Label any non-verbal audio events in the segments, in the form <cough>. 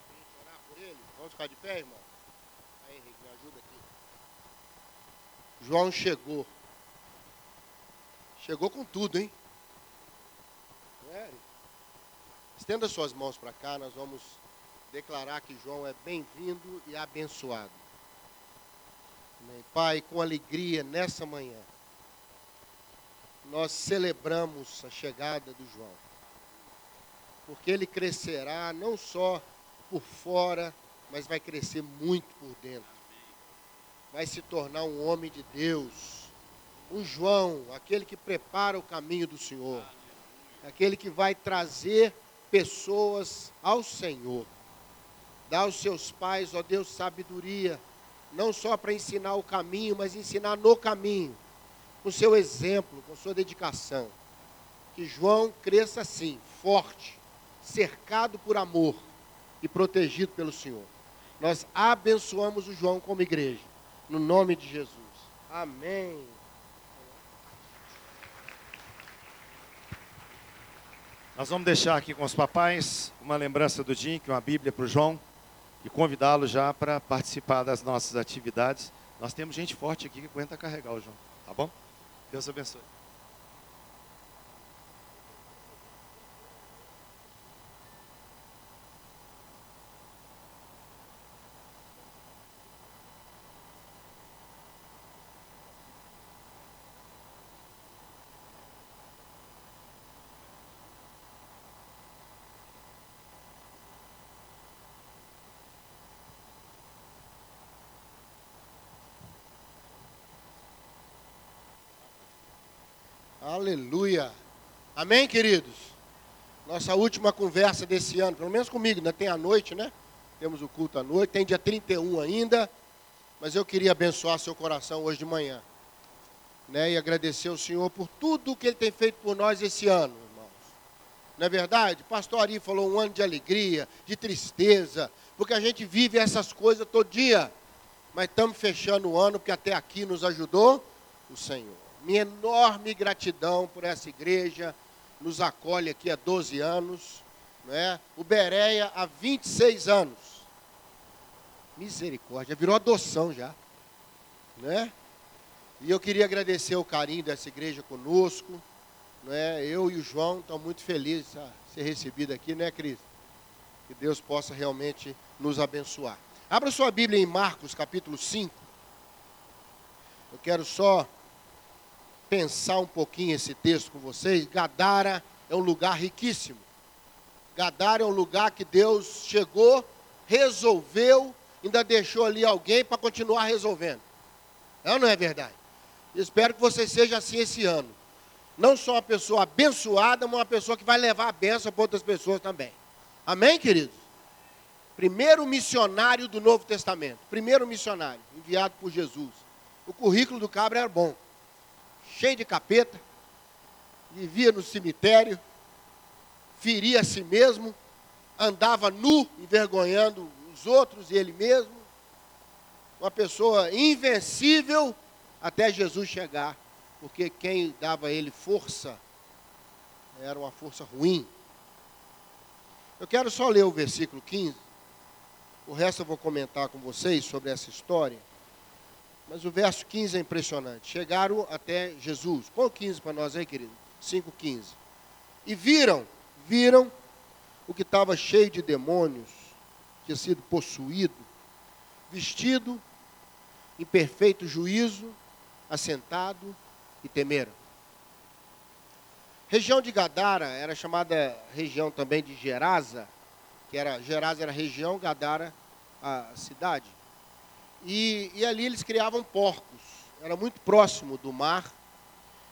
pé gente orar por ele? Vamos ficar de pé, irmão? Aí, Henrique, me ajuda aqui. João chegou. Chegou com tudo, hein? É? Estenda suas mãos para cá, nós vamos declarar que João é bem-vindo e abençoado. Amém. Pai, com alegria nessa manhã, nós celebramos a chegada do João porque ele crescerá não só por fora, mas vai crescer muito por dentro. Vai se tornar um homem de Deus, um João, aquele que prepara o caminho do Senhor, aquele que vai trazer pessoas ao Senhor. Dá aos seus pais, ó Deus, sabedoria, não só para ensinar o caminho, mas ensinar no caminho, com seu exemplo, com sua dedicação. Que João cresça assim, forte, cercado por amor e protegido pelo Senhor. Nós abençoamos o João como igreja, no nome de Jesus. Amém. Nós vamos deixar aqui com os papais uma lembrança do é uma Bíblia para o João, e convidá-lo já para participar das nossas atividades. Nós temos gente forte aqui que aguenta carregar o João, tá bom? Deus abençoe. Aleluia. Amém, queridos? Nossa última conversa desse ano, pelo menos comigo, ainda tem a noite, né? Temos o culto à noite, tem dia 31 ainda, mas eu queria abençoar seu coração hoje de manhã. Né, e agradecer ao Senhor por tudo que Ele tem feito por nós esse ano, irmãos. Não é verdade? Pastor Ari falou um ano de alegria, de tristeza, porque a gente vive essas coisas todo dia. Mas estamos fechando o ano, porque até aqui nos ajudou o Senhor minha enorme gratidão por essa igreja, nos acolhe aqui há 12 anos, né? o Bereia há 26 anos. Misericórdia, virou adoção já. Né? E eu queria agradecer o carinho dessa igreja conosco. Né? Eu e o João estamos muito felizes a ser recebido aqui, né, Cris? Que Deus possa realmente nos abençoar. Abra sua Bíblia em Marcos capítulo 5. Eu quero só pensar um pouquinho esse texto com vocês, Gadara é um lugar riquíssimo. Gadara é um lugar que Deus chegou, resolveu, ainda deixou ali alguém para continuar resolvendo. É ou não é verdade? Espero que você seja assim esse ano. Não só uma pessoa abençoada, mas uma pessoa que vai levar a benção para outras pessoas também. Amém, queridos? Primeiro missionário do Novo Testamento. Primeiro missionário, enviado por Jesus. O currículo do cabra era bom cheio de capeta, vivia no cemitério, feria a si mesmo, andava nu, envergonhando os outros e ele mesmo. Uma pessoa invencível até Jesus chegar, porque quem dava a ele força era uma força ruim. Eu quero só ler o versículo 15. O resto eu vou comentar com vocês sobre essa história. Mas o verso 15 é impressionante. Chegaram até Jesus. Põe o 15 para nós aí, querido. 5,15. E viram, viram o que estava cheio de demônios, tinha sido possuído, vestido em perfeito juízo, assentado e temeram. Região de Gadara era chamada região também de Gerasa, que era Gerasa era região, Gadara a cidade. E, e ali eles criavam porcos, era muito próximo do mar.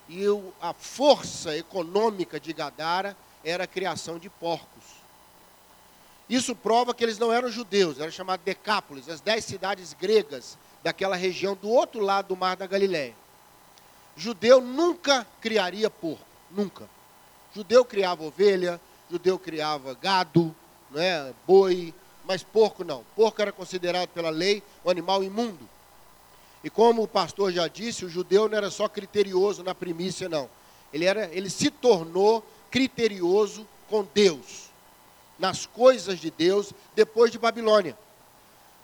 E o, a força econômica de Gadara era a criação de porcos. Isso prova que eles não eram judeus, era chamado Decápolis, as dez cidades gregas daquela região do outro lado do mar da Galiléia. Judeu nunca criaria porco, nunca. Judeu criava ovelha, judeu criava gado, né, boi, mas porco não. Porco era considerado pela lei um animal imundo. E como o pastor já disse, o judeu não era só criterioso na primícia, não. Ele, era, ele se tornou criterioso com Deus. nas coisas de Deus depois de Babilônia.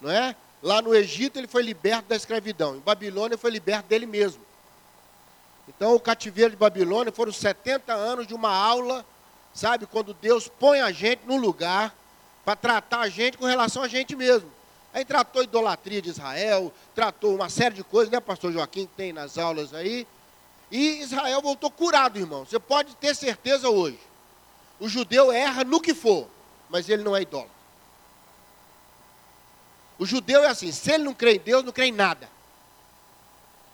Não é? Lá no Egito ele foi liberto da escravidão, em Babilônia foi liberto dele mesmo. Então o cativeiro de Babilônia foram 70 anos de uma aula, sabe, quando Deus põe a gente no lugar para tratar a gente com relação a gente mesmo. Aí tratou idolatria de Israel, tratou uma série de coisas, né, pastor Joaquim, que tem nas aulas aí. E Israel voltou curado, irmão. Você pode ter certeza hoje. O judeu erra no que for, mas ele não é idólatra. O judeu é assim, se ele não crê em Deus, não crê em nada.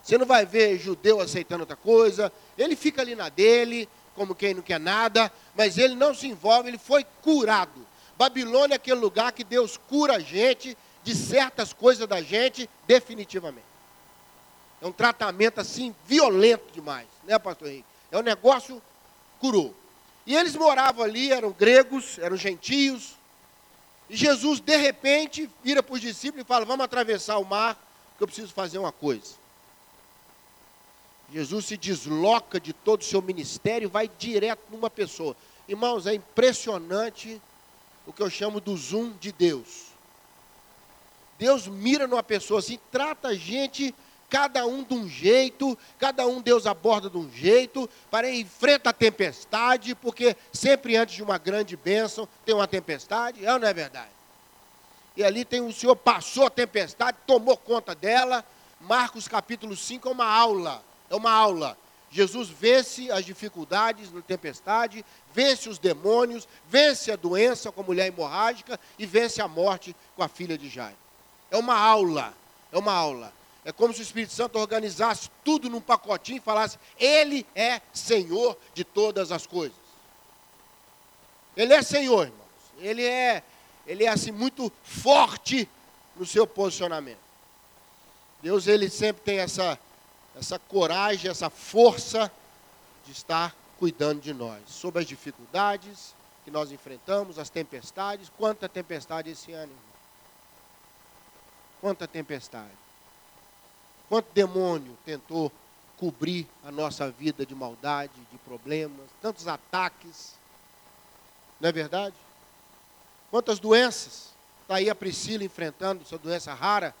Você não vai ver judeu aceitando outra coisa, ele fica ali na dele, como quem não quer nada, mas ele não se envolve, ele foi curado. Babilônia é aquele lugar que Deus cura a gente de certas coisas da gente definitivamente. É um tratamento assim violento demais, né, pastor Henrique? É um negócio curou. E eles moravam ali, eram gregos, eram gentios. E Jesus, de repente, vira para os discípulos e fala: Vamos atravessar o mar, que eu preciso fazer uma coisa. Jesus se desloca de todo o seu ministério e vai direto numa pessoa. Irmãos, é impressionante o que eu chamo do zoom de Deus. Deus mira numa pessoa assim, trata a gente, cada um de um jeito, cada um Deus aborda de um jeito, para enfrenta a tempestade, porque sempre antes de uma grande bênção tem uma tempestade, é ou não é verdade? E ali tem o Senhor passou a tempestade, tomou conta dela. Marcos capítulo 5 é uma aula, é uma aula. Jesus vence as dificuldades na tempestade, vence os demônios, vence a doença com a mulher hemorrágica e vence a morte com a filha de Jairo. É uma aula, é uma aula. É como se o Espírito Santo organizasse tudo num pacotinho e falasse: Ele é Senhor de todas as coisas. Ele é Senhor, irmãos. Ele é, ele é assim muito forte no seu posicionamento. Deus ele sempre tem essa essa coragem, essa força de estar cuidando de nós, sobre as dificuldades que nós enfrentamos, as tempestades. Quanta tempestade esse ano, irmão. Quanta tempestade. Quanto demônio tentou cobrir a nossa vida de maldade, de problemas, tantos ataques. Não é verdade? Quantas doenças. Está aí a Priscila enfrentando essa doença rara,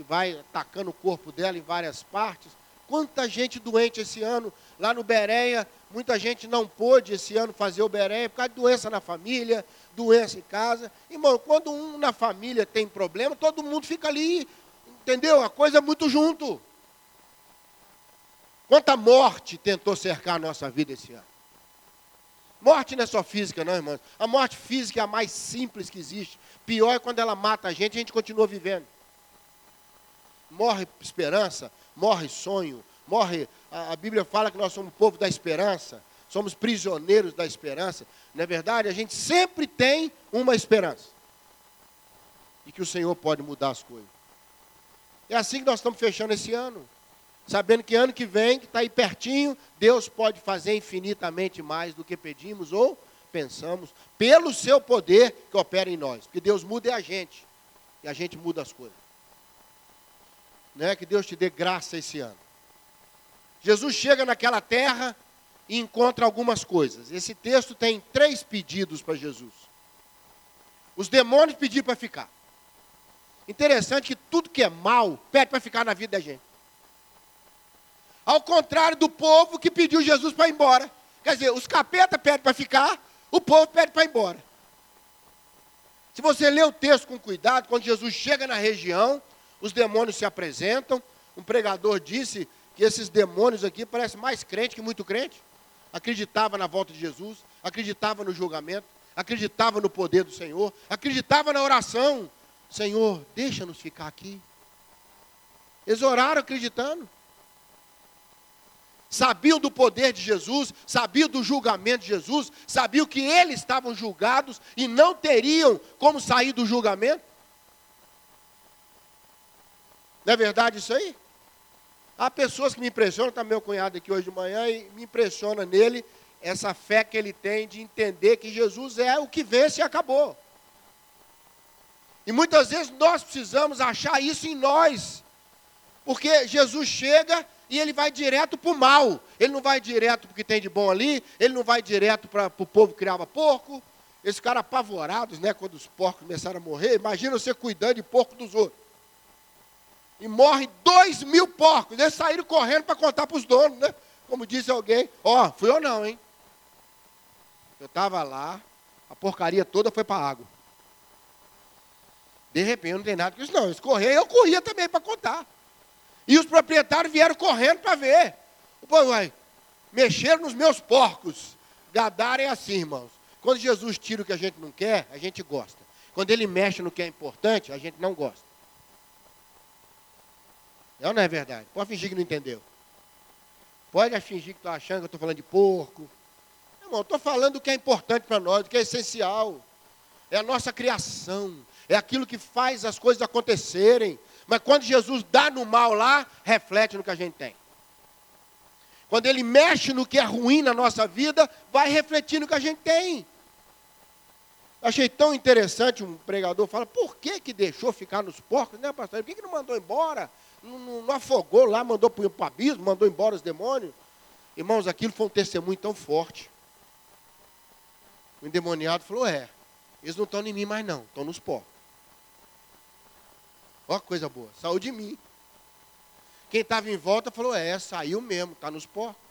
que vai atacando o corpo dela em várias partes. Quanta gente doente esse ano, lá no Bereia, muita gente não pôde esse ano fazer o Bereia por causa de doença na família, doença em casa. Irmão, quando um na família tem problema, todo mundo fica ali, entendeu? A coisa é muito junto. Quanta morte tentou cercar a nossa vida esse ano? Morte não é só física, não, irmãos. A morte física é a mais simples que existe. Pior é quando ela mata a gente e a gente continua vivendo. Morre esperança, morre sonho, morre. A, a Bíblia fala que nós somos o povo da esperança, somos prisioneiros da esperança. Não é verdade? A gente sempre tem uma esperança. E que o Senhor pode mudar as coisas. É assim que nós estamos fechando esse ano. Sabendo que ano que vem, que está aí pertinho, Deus pode fazer infinitamente mais do que pedimos ou pensamos, pelo seu poder que opera em nós. Porque Deus muda é a gente. E a gente muda as coisas né? Que Deus te dê graça esse ano. Jesus chega naquela terra e encontra algumas coisas. Esse texto tem três pedidos para Jesus. Os demônios pediram para ficar. Interessante que tudo que é mal pede para ficar na vida da gente. Ao contrário do povo que pediu Jesus para ir embora. Quer dizer, os capeta pedem para ficar, o povo pede para ir embora. Se você ler o texto com cuidado, quando Jesus chega na região, os demônios se apresentam. Um pregador disse que esses demônios aqui parecem mais crente que muito crente. Acreditava na volta de Jesus, acreditava no julgamento, acreditava no poder do Senhor, acreditava na oração. Senhor, deixa-nos ficar aqui. Eles oraram acreditando. Sabiam do poder de Jesus, sabiam do julgamento de Jesus, sabiam que eles estavam julgados e não teriam como sair do julgamento. Não é verdade isso aí? Há pessoas que me impressionam, está meu cunhado aqui hoje de manhã, e me impressiona nele essa fé que ele tem de entender que Jesus é o que vence e acabou. E muitas vezes nós precisamos achar isso em nós. Porque Jesus chega e ele vai direto para o mal. Ele não vai direto para o que tem de bom ali, ele não vai direto para o povo que criava porco, Esses caras apavorados, né? Quando os porcos começaram a morrer, imagina você cuidando de porco dos outros. E morre dois mil porcos. Eles saíram correndo para contar para os donos, né? Como disse alguém. Ó, oh, fui eu não, hein? Eu estava lá, a porcaria toda foi para a água. De repente não tem nada com isso, não. Eles correram, eu corria também para contar. E os proprietários vieram correndo para ver. Povo vai, mexeram nos meus porcos. Gadar é assim, irmãos. Quando Jesus tira o que a gente não quer, a gente gosta. Quando ele mexe no que é importante, a gente não gosta. É ou não é verdade? Pode fingir que não entendeu. Pode fingir que está achando que eu estou falando de porco. Irmão, estou falando do que é importante para nós, do que é essencial. É a nossa criação. É aquilo que faz as coisas acontecerem. Mas quando Jesus dá no mal lá, reflete no que a gente tem. Quando ele mexe no que é ruim na nossa vida, vai refletir no que a gente tem. Achei tão interessante um pregador fala, por que que deixou ficar nos porcos, né, pastor? Por que, que não mandou embora? Não, não, não afogou lá, mandou para o abismo, mandou embora os demônios? Irmãos, aquilo foi um testemunho tão forte. O endemoniado falou, é, eles não estão em mim mais não, estão nos porcos. Que coisa boa, saiu de mim. Quem estava em volta falou: É, saiu mesmo, está nos porcos.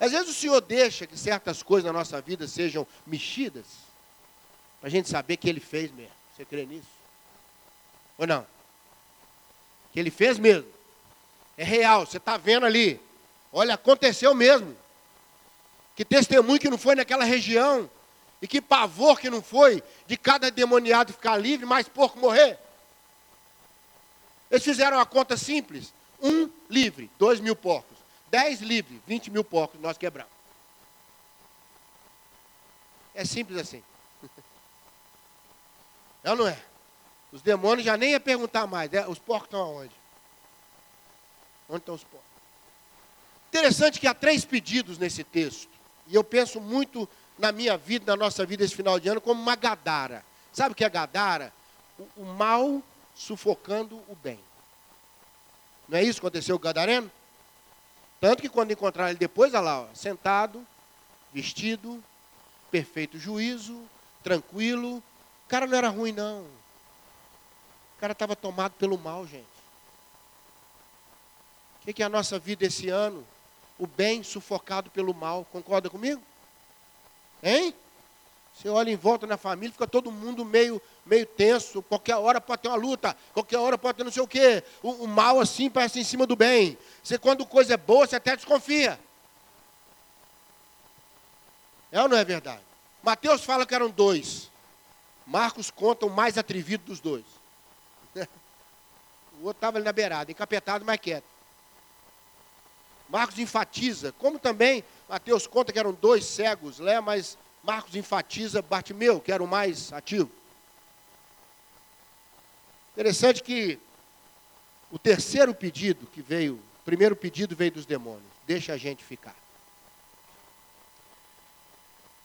Às vezes o Senhor deixa que certas coisas na nossa vida sejam mexidas, para a gente saber que Ele fez mesmo. Você crê nisso? Ou não? Que Ele fez mesmo. É real, você está vendo ali. Olha, aconteceu mesmo. Que testemunho que não foi naquela região. E que pavor que não foi de cada demoniado ficar livre, mais porco morrer. Eles fizeram uma conta simples. Um livre, dois mil porcos. Dez livre, vinte mil porcos, nós quebramos. É simples assim. <laughs> É ou não é? Os demônios já nem ia perguntar mais. É, os porcos estão aonde? Onde estão os porcos? Interessante que há três pedidos nesse texto. E eu penso muito na minha vida, na nossa vida esse final de ano, como uma gadara. Sabe o que é gadara? O, o mal sufocando o bem. Não é isso que aconteceu com o Gadareno? Tanto que quando encontraram ele depois, olha lá, sentado, vestido, perfeito juízo, tranquilo. O cara não era ruim, não. O cara estava tomado pelo mal, gente. O que, que é a nossa vida esse ano? O bem sufocado pelo mal. Concorda comigo? Hein? Você olha em volta na família, fica todo mundo meio, meio tenso. Qualquer hora pode ter uma luta, qualquer hora pode ter não sei o quê. O, o mal assim parece em cima do bem. Você, quando coisa é boa, você até desconfia. É ou não é verdade? Mateus fala que eram dois. Marcos conta o mais atrevido dos dois. <laughs> o outro estava ali na beirada, encapetado, mas quieto. Marcos enfatiza, como também Mateus conta que eram dois cegos, né, mas Marcos enfatiza Bartimeu, que era o mais ativo. Interessante que o terceiro pedido que veio, o primeiro pedido veio dos demônios: deixa a gente ficar.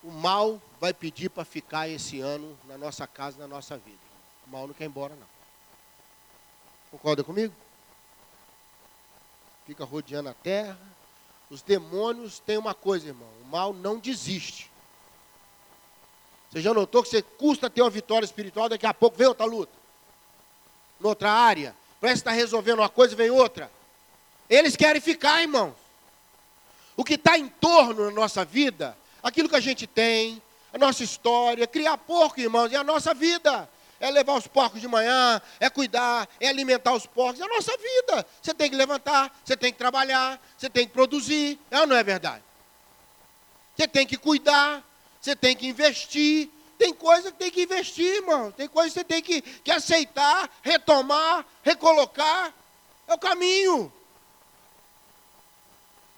O mal vai pedir para ficar esse ano na nossa casa, na nossa vida. O mal não quer ir embora, não. Concorda comigo? Fica rodeando a terra. Os demônios têm uma coisa, irmão: o mal não desiste. Você já notou que você custa ter uma vitória espiritual, daqui a pouco vem outra luta. Noutra área. Parece que está resolvendo uma coisa, vem outra. Eles querem ficar, irmãos. O que está em torno da nossa vida, aquilo que a gente tem, a nossa história, criar porco, irmãos, é a nossa vida. É levar os porcos de manhã, é cuidar, é alimentar os porcos, é a nossa vida. Você tem que levantar, você tem que trabalhar, você tem que produzir. É ou não é verdade? Você tem que cuidar, você tem que investir. Tem coisa que tem que investir, irmão. Tem coisa que você tem que, que aceitar, retomar, recolocar. É o caminho.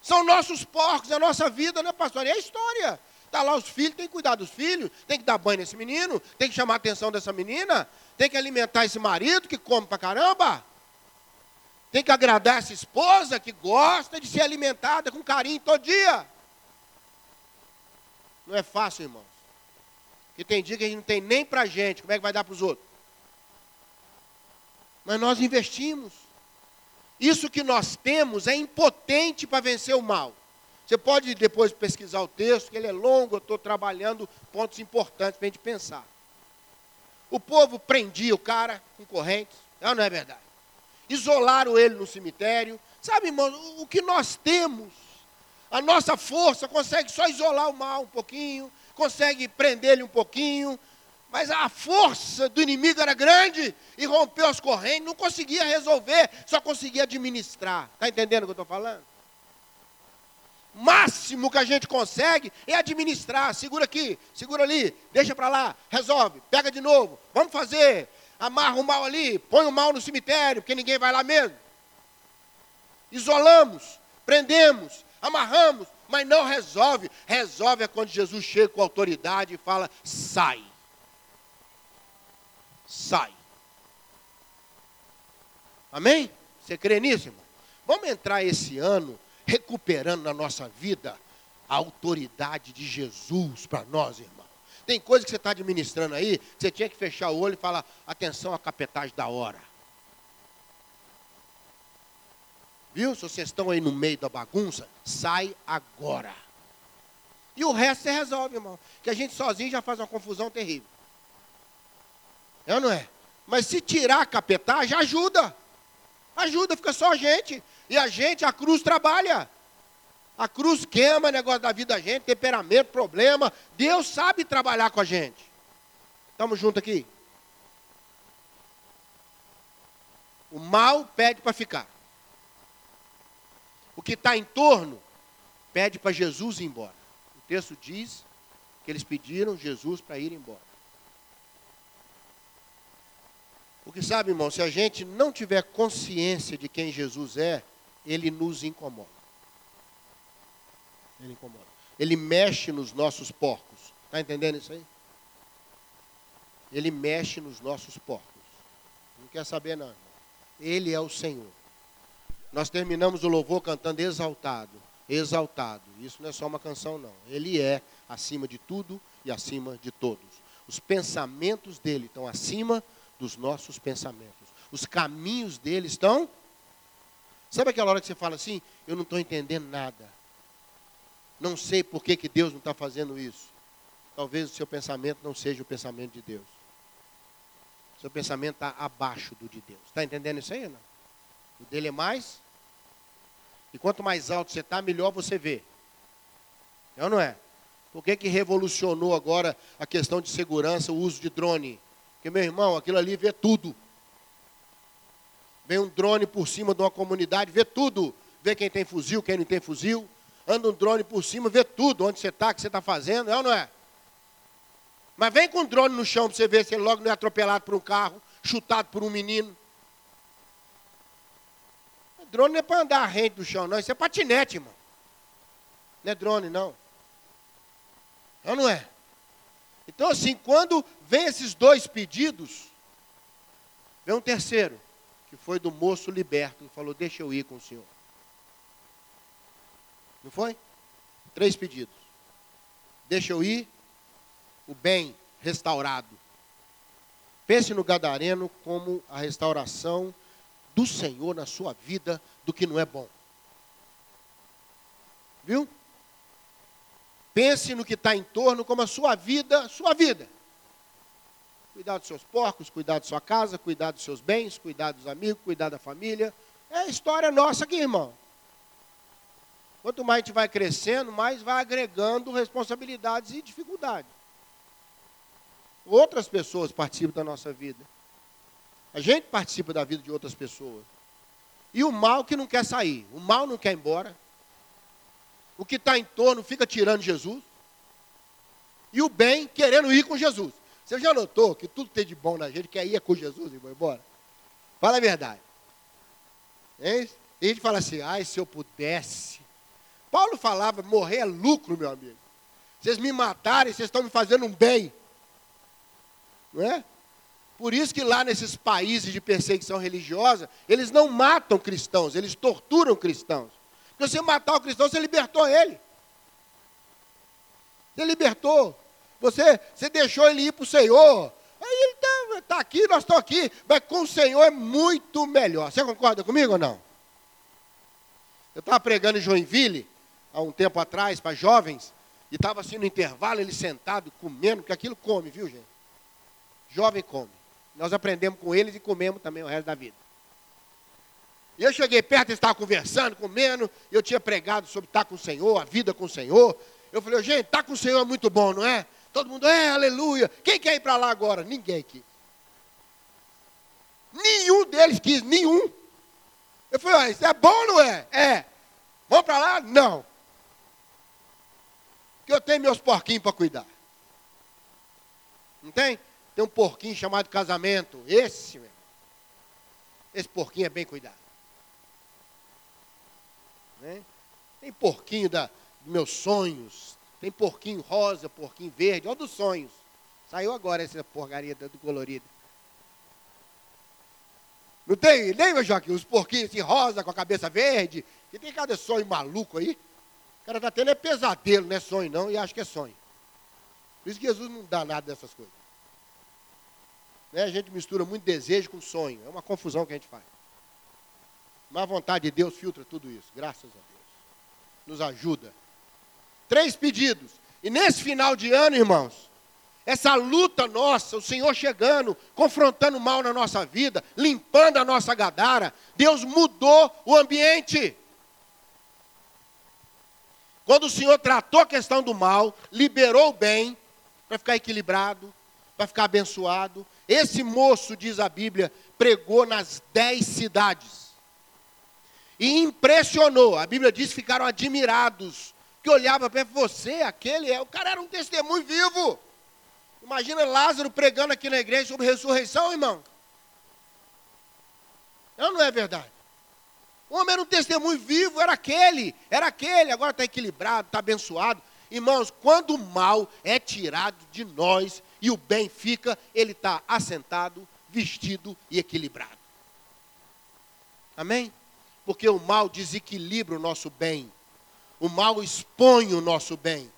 São nossos porcos, é a nossa vida, né, pastor? E é a história. Está lá os filhos, tem que cuidar dos filhos, tem que dar banho nesse menino, tem que chamar a atenção dessa menina, tem que alimentar esse marido que come pra caramba. Tem que agradar essa esposa que gosta de ser alimentada com carinho todo dia. Não é fácil, irmãos. Que tem dia que a gente não tem nem para gente, como é que vai dar para os outros? Mas nós investimos. Isso que nós temos é impotente para vencer o mal. Você pode depois pesquisar o texto, que ele é longo, eu estou trabalhando pontos importantes para a gente pensar. O povo prendia o cara com correntes, não é verdade? Isolaram ele no cemitério. Sabe, irmão, o que nós temos, a nossa força consegue só isolar o mal um pouquinho, consegue prender ele um pouquinho, mas a força do inimigo era grande e rompeu as correntes, não conseguia resolver, só conseguia administrar. Está entendendo o que eu estou falando? máximo que a gente consegue é administrar. Segura aqui, segura ali, deixa para lá, resolve, pega de novo, vamos fazer. Amarra o mal ali, põe o mal no cemitério, porque ninguém vai lá mesmo. Isolamos, prendemos, amarramos, mas não resolve. Resolve é quando Jesus chega com autoridade e fala: sai. Sai. Amém? Você crê nisso, irmão? Vamos entrar esse ano recuperando na nossa vida a autoridade de Jesus para nós, irmão. Tem coisa que você está administrando aí, você tinha que fechar o olho e falar: atenção à capetagem da hora. Viu? Se vocês estão aí no meio da bagunça, sai agora. E o resto você resolve, irmão. Que a gente sozinho já faz uma confusão terrível. É ou não é? Mas se tirar a capetagem, ajuda. Ajuda, fica só a gente. E a gente, a cruz trabalha. A cruz queima negócio da vida da gente, temperamento, problema. Deus sabe trabalhar com a gente. Estamos juntos aqui? O mal pede para ficar. Que está em torno pede para Jesus ir embora. O texto diz que eles pediram Jesus para ir embora. Porque sabe, irmão, se a gente não tiver consciência de quem Jesus é, ele nos incomoda. Ele incomoda. Ele mexe nos nossos porcos. Está entendendo isso aí? Ele mexe nos nossos porcos. Não quer saber, não. Ele é o Senhor. Nós terminamos o louvor cantando exaltado. Exaltado. Isso não é só uma canção, não. Ele é acima de tudo e acima de todos. Os pensamentos dele estão acima dos nossos pensamentos. Os caminhos dele estão Sabe aquela hora que você fala assim, eu não estou entendendo nada. Não sei por que, que Deus não está fazendo isso. Talvez o seu pensamento não seja o pensamento de Deus. O seu pensamento está abaixo do de Deus. Está entendendo isso aí, não? O dele é mais. E quanto mais alto você está, melhor você vê. É ou não é? Por que, que revolucionou agora a questão de segurança, o uso de drone? Porque, meu irmão, aquilo ali vê tudo. Vem um drone por cima de uma comunidade, vê tudo. Vê quem tem fuzil, quem não tem fuzil. Anda um drone por cima, vê tudo, onde você está, o que você está fazendo, é ou não é? Mas vem com o drone no chão para você ver se ele logo não é atropelado por um carro, chutado por um menino. Drone não é para andar rente do chão, não. Isso é patinete, irmão. Não é drone, não. Ou não é? Então, assim, quando vem esses dois pedidos, vem um terceiro que foi do moço liberto, que falou: Deixa eu ir com o senhor. Não foi? Três pedidos. Deixa eu ir, o bem restaurado. Pense no Gadareno como a restauração do Senhor na sua vida do que não é bom. Viu? Pense no que está em torno como a sua vida, sua vida. Cuidar dos seus porcos, cuidar da sua casa, cuidar dos seus bens, cuidar dos amigos, cuidar da família. É a história nossa aqui, irmão. Quanto mais a gente vai crescendo, mais vai agregando responsabilidades e dificuldades. Outras pessoas participam da nossa vida. A gente participa da vida de outras pessoas. E o mal que não quer sair, o mal não quer ir embora. O que está em torno fica tirando Jesus. E o bem querendo ir com Jesus. Você já notou que tudo tem de bom na gente quer ir com Jesus e vai embora? Fala a verdade. Hein? E gente fala assim, ai, se eu pudesse. Paulo falava, morrer é lucro, meu amigo. Vocês me matarem, vocês estão me fazendo um bem. Não é? Por isso que lá nesses países de perseguição religiosa, eles não matam cristãos, eles torturam cristãos. Porque você matar o cristão, você libertou ele. Você libertou. Você, você deixou ele ir para o Senhor. Aí ele está tá aqui, nós estamos aqui. Mas com o Senhor é muito melhor. Você concorda comigo ou não? Eu estava pregando em Joinville, há um tempo atrás para jovens, e estava assim no intervalo, ele sentado, comendo, porque aquilo come, viu, gente? Jovem come. Nós aprendemos com eles e comemos também o resto da vida. E eu cheguei perto, eles estavam conversando, comendo, eu tinha pregado sobre estar com o Senhor, a vida com o Senhor. Eu falei, gente, estar com o Senhor é muito bom, não é? Todo mundo, é, aleluia. Quem quer ir para lá agora? Ninguém quis. Nenhum deles quis, nenhum. Eu falei, ah, isso é bom, não é? É. Vamos para lá? Não. Porque eu tenho meus porquinhos para cuidar. Não tem? Tem um porquinho chamado casamento. Esse, meu. Esse porquinho é bem cuidado. Né? Tem porquinho da, dos meus sonhos. Tem porquinho rosa, porquinho verde. Olha dos sonhos. Saiu agora essa porcaria do colorido. Não tem, lembra, Joaquim? Os porquinhos assim, rosa com a cabeça verde. E tem cada sonho maluco aí. O cara está tendo é pesadelo, não é sonho não, e acha que é sonho. Por isso que Jesus não dá nada dessas coisas. Né? A gente mistura muito desejo com sonho. É uma confusão que a gente faz. Mas a vontade de Deus filtra tudo isso. Graças a Deus. Nos ajuda. Três pedidos. E nesse final de ano, irmãos, essa luta nossa, o Senhor chegando, confrontando o mal na nossa vida, limpando a nossa gadara, Deus mudou o ambiente. Quando o Senhor tratou a questão do mal, liberou o bem, para ficar equilibrado, para ficar abençoado. Esse moço, diz a Bíblia, pregou nas dez cidades. E impressionou. A Bíblia diz que ficaram admirados. Que olhava para você, aquele é. O cara era um testemunho vivo. Imagina Lázaro pregando aqui na igreja sobre ressurreição, irmão. Não, não é verdade. O homem era um testemunho vivo, era aquele, era aquele, agora está equilibrado, está abençoado. Irmãos, quando o mal é tirado de nós e o bem fica, ele está assentado, vestido e equilibrado. Amém? Porque o mal desequilibra o nosso bem, o mal expõe o nosso bem.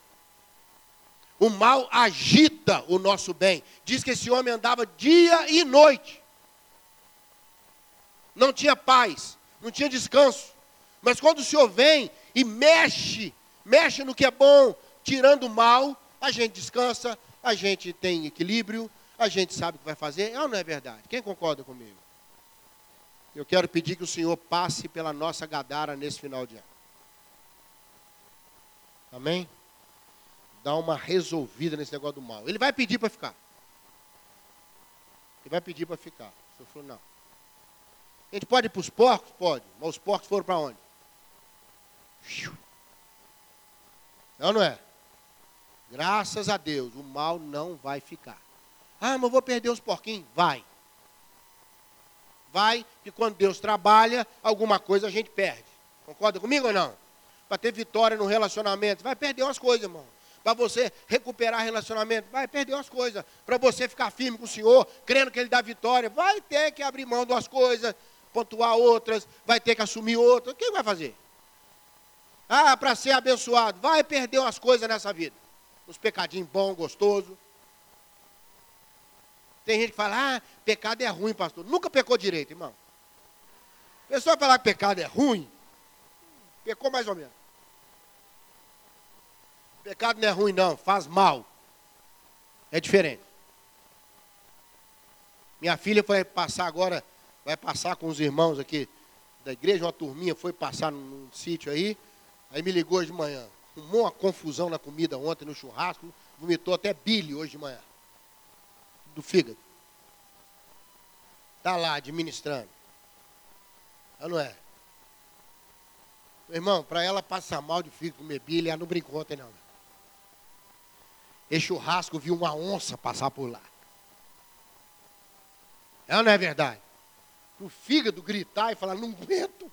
O mal agita o nosso bem. Diz que esse homem andava dia e noite. Não tinha paz, não tinha descanso. Mas quando o Senhor vem e mexe, mexe no que é bom, tirando o mal, a gente descansa, a gente tem equilíbrio, a gente sabe o que vai fazer. É ou não é verdade? Quem concorda comigo? Eu quero pedir que o Senhor passe pela nossa gadara nesse final de ano. Amém? dar uma resolvida nesse negócio do mal. Ele vai pedir para ficar. Ele vai pedir para ficar. O senhor falou, não. A gente pode ir para os porcos? Pode. Mas os porcos foram para onde? Não, não é? Graças a Deus, o mal não vai ficar. Ah, mas eu vou perder os porquinhos? Vai. Vai, que quando Deus trabalha, alguma coisa a gente perde. Concorda comigo ou não? Para ter vitória no relacionamento, vai perder umas coisas, irmão para você recuperar relacionamento, vai perder umas coisas, para você ficar firme com o Senhor, crendo que Ele dá vitória, vai ter que abrir mão de umas coisas, pontuar outras, vai ter que assumir outras. Quem vai fazer? Ah, para ser abençoado, vai perder umas coisas nessa vida. Uns pecadinhos bons, gostosos. Tem gente que fala, ah, pecado é ruim, pastor. Nunca pecou direito, irmão. Pessoa falar que pecado é ruim, pecou mais ou menos. Pecado não é ruim, não, faz mal. É diferente. Minha filha foi passar agora, vai passar com os irmãos aqui da igreja, uma turminha foi passar num, num sítio aí, aí me ligou hoje de manhã. Arrumou uma confusão na comida ontem no churrasco, vomitou até bile hoje de manhã. Do fígado. Está lá administrando. Ela não é? Irmão, para ela passar mal de fígado, comer bile, ela não brincou ontem não. Esse churrasco viu uma onça passar por lá. É ou não é verdade? O fígado gritar e falar, não aguento.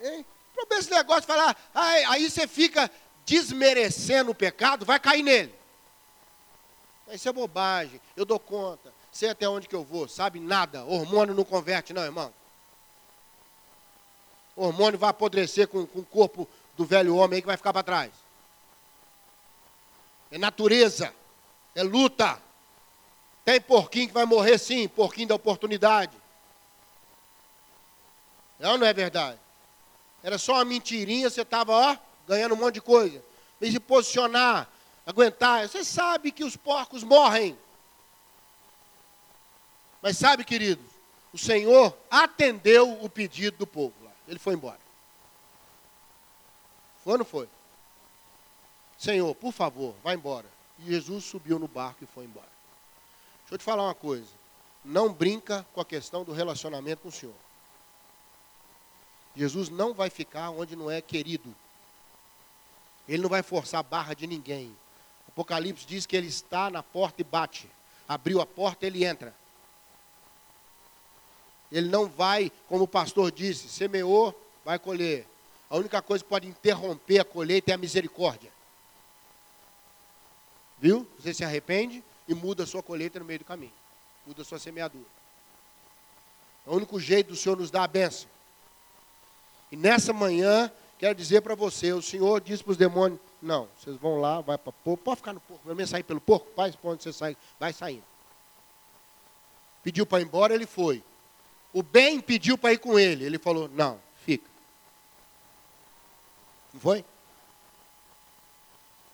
Hein? Problema esse negócio de falar, aí, você fica desmerecendo o pecado, vai cair nele. Isso é bobagem, eu dou conta. Sei até onde que eu vou, sabe nada. Hormônio não converte, não, irmão. O hormônio vai apodrecer com, com o corpo do velho homem aí que vai ficar para trás é natureza, é luta. Tem porquinho que vai morrer sim, porquinho da oportunidade. Não, não é verdade? Era só uma mentirinha, você estava, ó, ganhando um monte de coisa. Mas se posicionar, aguentar, você sabe que os porcos morrem. Mas sabe, queridos, o Senhor atendeu o pedido do povo lá. Ele foi embora. Foi ou não foi? Senhor, por favor, vá embora. E Jesus subiu no barco e foi embora. Deixa eu te falar uma coisa. Não brinca com a questão do relacionamento com o Senhor. Jesus não vai ficar onde não é querido. Ele não vai forçar a barra de ninguém. Apocalipse diz que ele está na porta e bate. Abriu a porta, ele entra. Ele não vai, como o pastor disse, semeou, vai colher. A única coisa que pode interromper a colheita é a misericórdia. Viu? Você se arrepende e muda a sua colheita no meio do caminho. Muda a sua semeadura. É o único jeito do Senhor nos dar a benção. E nessa manhã, quero dizer para você, o Senhor disse para os demônios, não, vocês vão lá, vai para porco, pode ficar no porco, pelo menos sair pelo porco, pai, onde você sai, vai saindo. Pediu para ir embora, ele foi. O bem pediu para ir com ele. Ele falou: Não, fica. Não foi?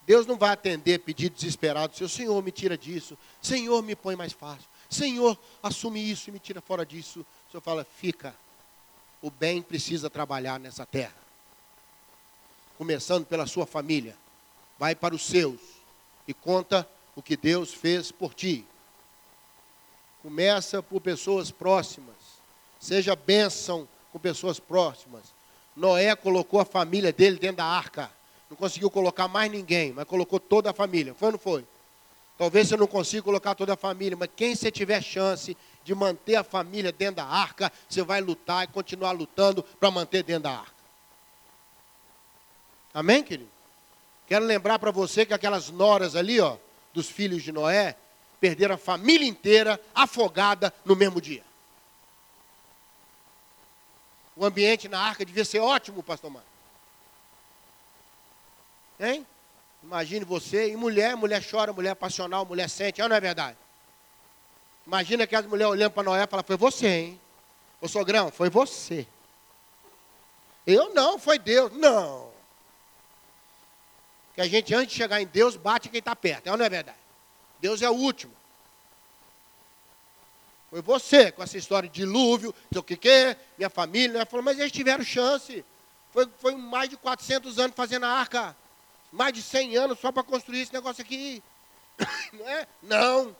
Deus não vai atender pedido desesperado. Seu Senhor, me tira disso. Senhor, me põe mais fácil. Senhor, assume isso e me tira fora disso. O Senhor fala: Fica. O bem precisa trabalhar nessa terra. Começando pela sua família. Vai para os seus e conta o que Deus fez por ti. Começa por pessoas próximas Seja bênção com pessoas próximas. Noé colocou a família dele dentro da arca. Não conseguiu colocar mais ninguém, mas colocou toda a família. Foi ou não foi? Talvez você não consiga colocar toda a família, mas quem você tiver chance de manter a família dentro da arca, você vai lutar e continuar lutando para manter dentro da arca. Amém, querido? Quero lembrar para você que aquelas noras ali, ó, dos filhos de Noé, perderam a família inteira afogada no mesmo dia. O ambiente na arca devia ser ótimo, pastor Marcos. Hein? Imagine você, e mulher, mulher chora, mulher passional, mulher sente, ou não é verdade? Imagina que as mulheres olhando para Noé e falam, foi você, hein? Ô sogrão, foi você. Eu não, foi Deus. Não. Que a gente, antes de chegar em Deus, bate quem está perto, é não é verdade? Deus é o último. Foi você com essa história de dilúvio, sei o que que, minha família. Falou, mas eles tiveram chance. Foi, foi mais de 400 anos fazendo a arca. Mais de 100 anos só para construir esse negócio aqui. <coughs> Não é? Não.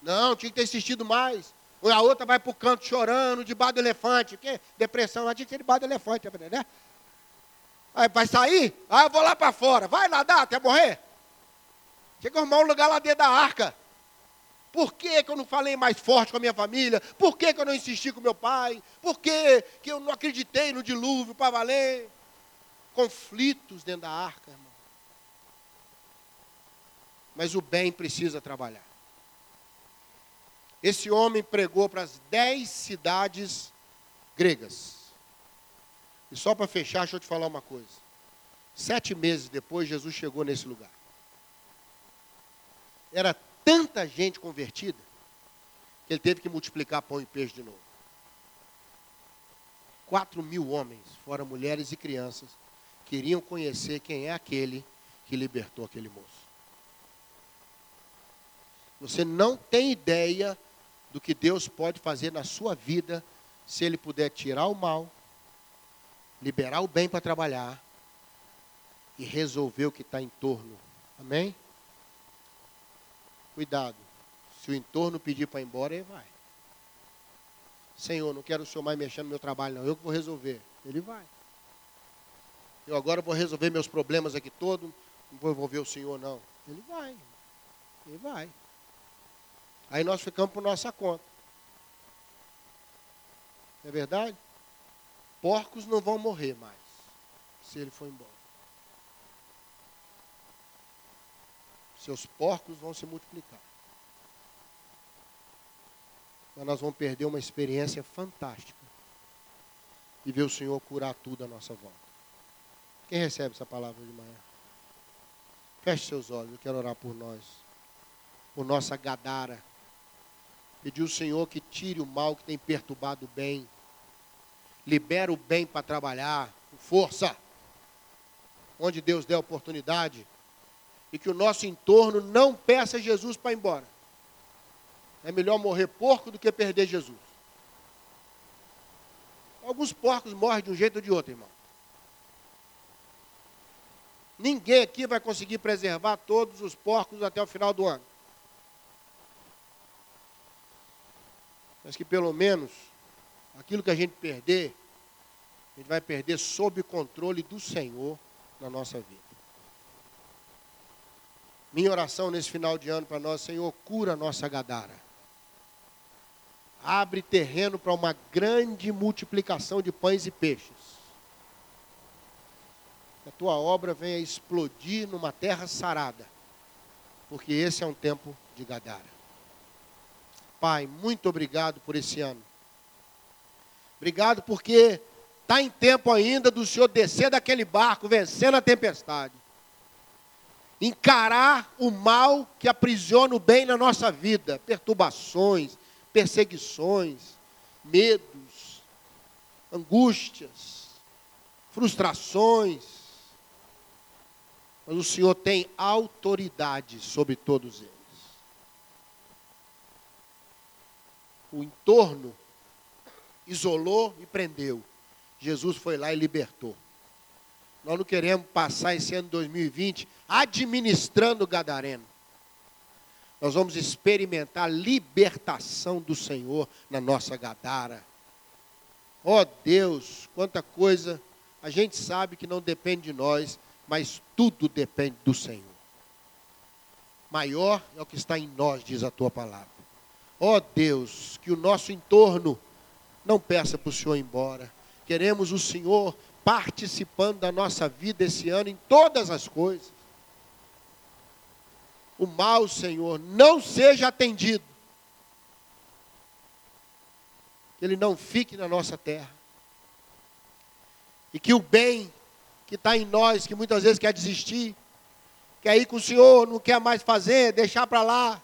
Não, tinha que ter insistido mais. Ou a outra vai para o canto chorando, debaixo do elefante. Que? Depressão, ela tinha que ser debaixo do elefante, né? Aí vai sair? Ah, eu vou lá para fora. Vai nadar até morrer? Tinha que arrumar um lugar lá dentro da arca. Por que, que eu não falei mais forte com a minha família? Por que, que eu não insisti com meu pai? Por que, que eu não acreditei no dilúvio para valer? Conflitos dentro da arca, irmão. Mas o bem precisa trabalhar. Esse homem pregou para as dez cidades gregas. E só para fechar, deixa eu te falar uma coisa. Sete meses depois, Jesus chegou nesse lugar. Era tanta gente convertida que ele teve que multiplicar pão e peixe de novo. Quatro mil homens, fora mulheres e crianças, queriam conhecer quem é aquele que libertou aquele moço. Você não tem ideia do que Deus pode fazer na sua vida se Ele puder tirar o mal, liberar o bem para trabalhar e resolver o que está em torno. Amém? Cuidado. Se o entorno pedir para ir embora, ele vai. Senhor, não quero o Senhor mais mexendo no meu trabalho, não. Eu que vou resolver. Ele vai. Eu agora vou resolver meus problemas aqui todos. Não vou envolver o Senhor, não. Ele vai. Ele vai. Aí nós ficamos por nossa conta. É verdade? Porcos não vão morrer mais se ele for embora. seus porcos vão se multiplicar. Mas nós vamos perder uma experiência fantástica e ver o Senhor curar tudo à nossa volta. Quem recebe essa palavra de manhã? Feche seus olhos, eu quero orar por nós, por nossa Gadara. Pedir ao Senhor que tire o mal que tem perturbado o bem, libera o bem para trabalhar com força, onde Deus der oportunidade, e que o nosso entorno não peça Jesus para ir embora. É melhor morrer porco do que perder Jesus. Alguns porcos morrem de um jeito ou de outro, irmão. Ninguém aqui vai conseguir preservar todos os porcos até o final do ano. Mas que pelo menos aquilo que a gente perder, a gente vai perder sob controle do Senhor na nossa vida. Minha oração nesse final de ano para nós, Senhor, cura a nossa gadara. Abre terreno para uma grande multiplicação de pães e peixes que a tua obra venha explodir numa terra sarada, porque esse é um tempo de Gadara. Pai, muito obrigado por esse ano. Obrigado porque está em tempo ainda do Senhor descer daquele barco, vencendo a tempestade. Encarar o mal que aprisiona o bem na nossa vida, perturbações, perseguições, medos, angústias, frustrações, mas o Senhor tem autoridade sobre todos eles. O entorno isolou e prendeu. Jesus foi lá e libertou. Nós não queremos passar esse ano 2020 administrando Gadareno. Nós vamos experimentar a libertação do Senhor na nossa Gadara. Ó oh Deus, quanta coisa a gente sabe que não depende de nós, mas tudo depende do Senhor. Maior é o que está em nós, diz a tua palavra. Ó oh Deus, que o nosso entorno não peça para o Senhor ir embora. Queremos o Senhor participando da nossa vida esse ano em todas as coisas. O mal, Senhor, não seja atendido. Que ele não fique na nossa terra. E que o bem que está em nós, que muitas vezes quer desistir, quer ir com o Senhor, não quer mais fazer, deixar para lá.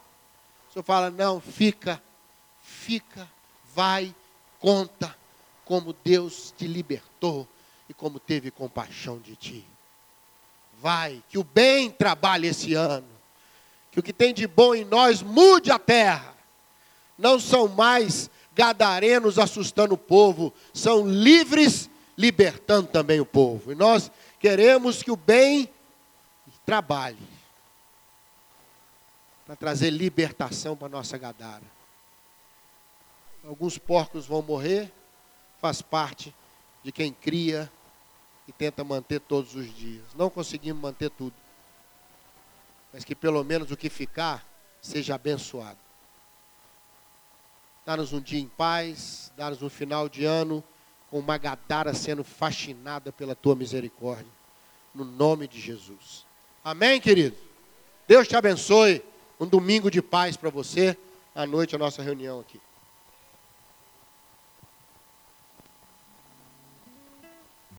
Senhor fala: não, fica, fica, vai, conta como Deus te libertou e como teve compaixão de ti. Vai, que o bem trabalhe esse ano, que o que tem de bom em nós mude a terra. Não são mais gadarenos assustando o povo, são livres libertando também o povo. E nós queremos que o bem trabalhe para trazer libertação para nossa gadara. Alguns porcos vão morrer, faz parte de quem cria e tenta manter todos os dias. Não conseguimos manter tudo. Mas que pelo menos o que ficar seja abençoado. Dá-nos um dia em paz, dá-nos um final de ano com uma gadara sendo fascinada pela tua misericórdia. No nome de Jesus. Amém, querido? Deus te abençoe. Um domingo de paz para você. À noite a nossa reunião aqui.